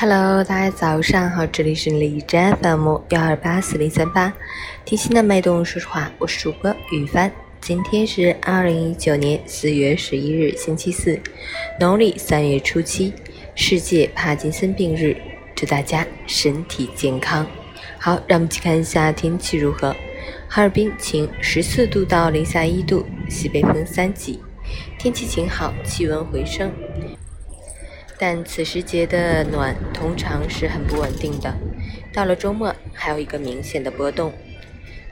Hello，大家早上好，这里是李斋 FM 幺二八四零三八，听心的脉动说实话，我是主播雨帆。今天是二零一九年四月十一日，星期四，农历三月初七，世界帕金森病日，祝大家身体健康。好，让我们去看一下天气如何。哈尔滨晴，十四度到零下一度，西北风三级，天气晴好，气温回升。但此时节的暖通常是很不稳定的，到了周末还有一个明显的波动，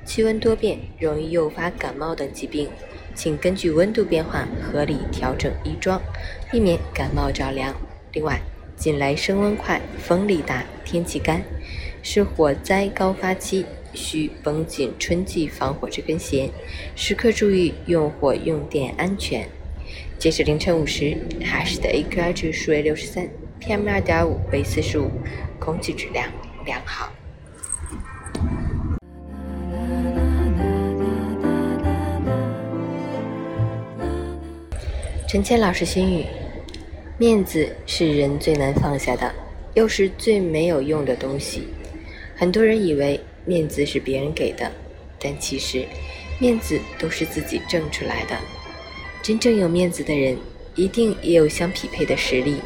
气温多变，容易诱发感冒等疾病，请根据温度变化合理调整衣装，避免感冒着凉。另外，近来升温快，风力大，天气干，是火灾高发期，需绷紧春季防火这根弦，时刻注意用火用电安全。截止凌晨五时，哈市的 AQI 指数为六十三，PM 二点五为四十五，空气质量良好。陈谦老师心语：面子是人最难放下的，又是最没有用的东西。很多人以为面子是别人给的，但其实面子都是自己挣出来的。真正有面子的人，一定也有相匹配的实力。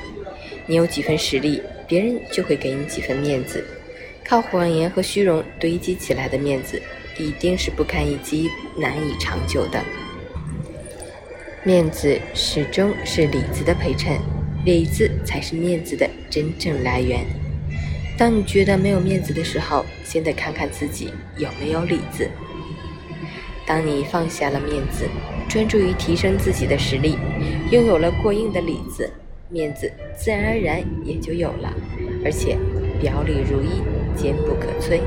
你有几分实力，别人就会给你几分面子。靠谎言和虚荣堆积起来的面子，一定是不堪一击、难以长久的。面子始终是里子的陪衬，里子才是面子的真正来源。当你觉得没有面子的时候，先得看看自己有没有里子。当你放下了面子，专注于提升自己的实力，拥有了过硬的里子，面子自然而然也就有了，而且表里如一，坚不可摧。